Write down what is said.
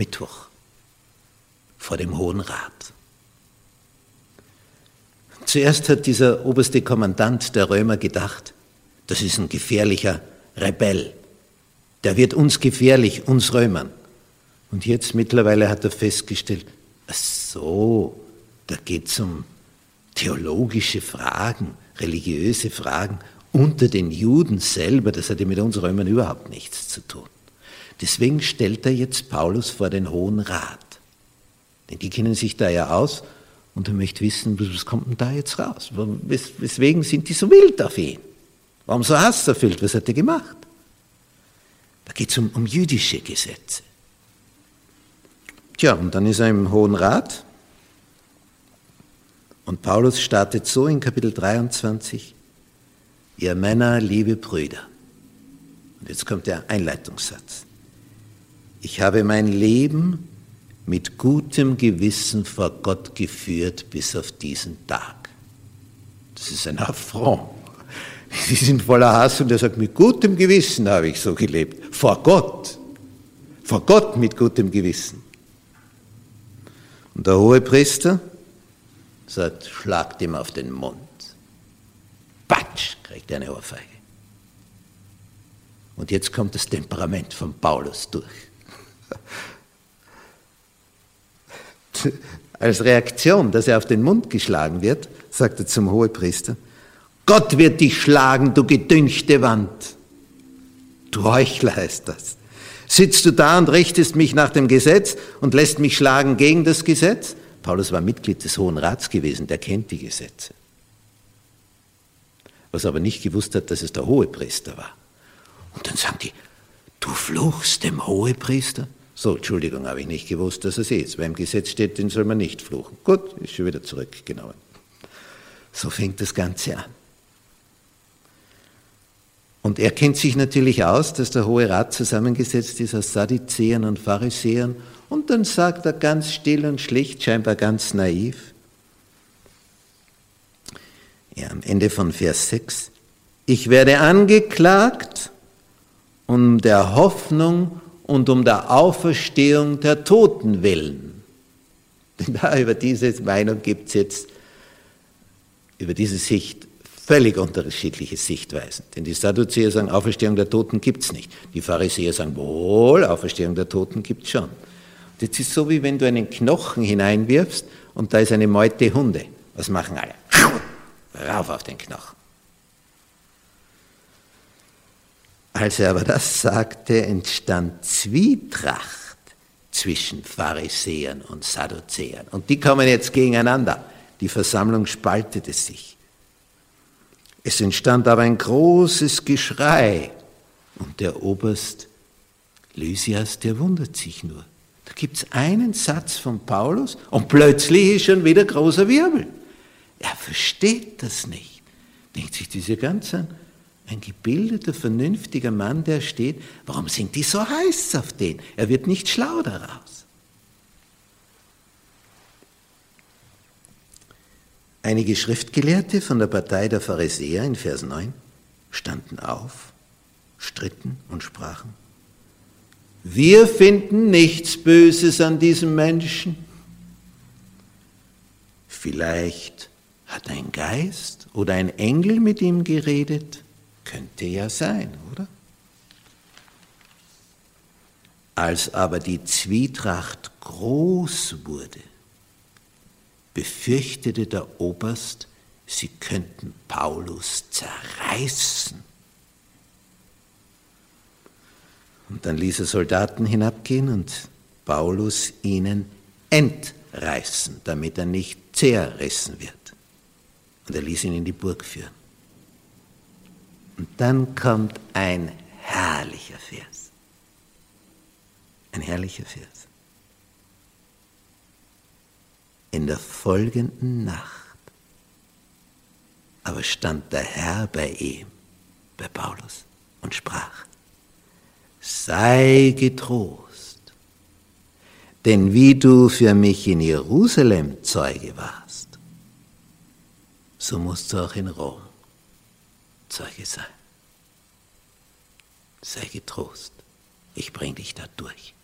Mittwoch vor dem Hohen Rat. Zuerst hat dieser oberste Kommandant der Römer gedacht, das ist ein gefährlicher Rebell. Der wird uns gefährlich, uns Römern. Und jetzt mittlerweile hat er festgestellt, ach so, da geht es um theologische Fragen, religiöse Fragen unter den Juden selber. Das hat ja mit uns Römern überhaupt nichts zu tun. Deswegen stellt er jetzt Paulus vor den Hohen Rat. Denn die kennen sich da ja aus und er möchte wissen, was kommt denn da jetzt raus? Weswegen sind die so wild auf ihn? Warum so hasserfüllt? Was hat er gemacht? Da geht es um, um jüdische Gesetze. Tja, und dann ist er im Hohen Rat und Paulus startet so in Kapitel 23, ihr Männer, liebe Brüder. Und jetzt kommt der Einleitungssatz. Ich habe mein Leben mit gutem Gewissen vor Gott geführt bis auf diesen Tag. Das ist ein Affront. Sie sind voller Hass und er sagt, mit gutem Gewissen habe ich so gelebt. Vor Gott. Vor Gott mit gutem Gewissen. Und der hohe Priester sagt, schlagt ihm auf den Mund. Patsch, kriegt er eine Ohrfeige. Und jetzt kommt das Temperament von Paulus durch. Als Reaktion, dass er auf den Mund geschlagen wird, sagt er zum Hohepriester, Gott wird dich schlagen, du gedünchte Wand. Du Heuchler heißt das. Sitzt du da und richtest mich nach dem Gesetz und lässt mich schlagen gegen das Gesetz? Paulus war Mitglied des Hohen Rats gewesen, der kennt die Gesetze. Was aber nicht gewusst hat, dass es der Hohepriester war. Und dann sagen die, du fluchst dem Hohepriester? So, Entschuldigung, habe ich nicht gewusst, dass es ist. Weil im Gesetz steht, den soll man nicht fluchen. Gut, ist schon wieder zurückgenommen. So fängt das Ganze an. Und er kennt sich natürlich aus, dass der Hohe Rat zusammengesetzt ist aus Sadduzäern und Pharisäern. Und dann sagt er ganz still und schlicht, scheinbar ganz naiv, ja, am Ende von Vers 6, ich werde angeklagt um der Hoffnung und um der Auferstehung der Toten willen. Denn da über diese Meinung gibt es jetzt, über diese Sicht, völlig unterschiedliche Sichtweisen. Denn die Sadduzäer sagen, Auferstehung der Toten gibt es nicht. Die Pharisäer sagen, wohl, Auferstehung der Toten gibt es schon. Das ist so, wie wenn du einen Knochen hineinwirfst und da ist eine Meute Hunde. Was machen alle? Rauf auf den Knochen. Als er aber das sagte, entstand Zwietracht zwischen Pharisäern und Sadduzäern. Und die kommen jetzt gegeneinander. Die Versammlung spaltete sich. Es entstand aber ein großes Geschrei. Und der Oberst Lysias, der wundert sich nur. Da gibt es einen Satz von Paulus und plötzlich ist schon wieder großer Wirbel. Er versteht das nicht. Denkt sich dieser ganze ein gebildeter, vernünftiger Mann, der steht, warum sind die so heiß auf den? Er wird nicht schlau daraus. Einige Schriftgelehrte von der Partei der Pharisäer in Vers 9 standen auf, stritten und sprachen, wir finden nichts Böses an diesem Menschen. Vielleicht hat ein Geist oder ein Engel mit ihm geredet. Könnte ja sein, oder? Als aber die Zwietracht groß wurde, befürchtete der Oberst, sie könnten Paulus zerreißen. Und dann ließ er Soldaten hinabgehen und Paulus ihnen entreißen, damit er nicht zerrissen wird. Und er ließ ihn in die Burg führen. Dann kommt ein herrlicher Vers. Ein herrlicher Vers. In der folgenden Nacht aber stand der Herr bei ihm, bei Paulus, und sprach, sei getrost, denn wie du für mich in Jerusalem Zeuge warst, so musst du auch in Rom Zeuge sein. Sei getrost, ich bring dich da durch.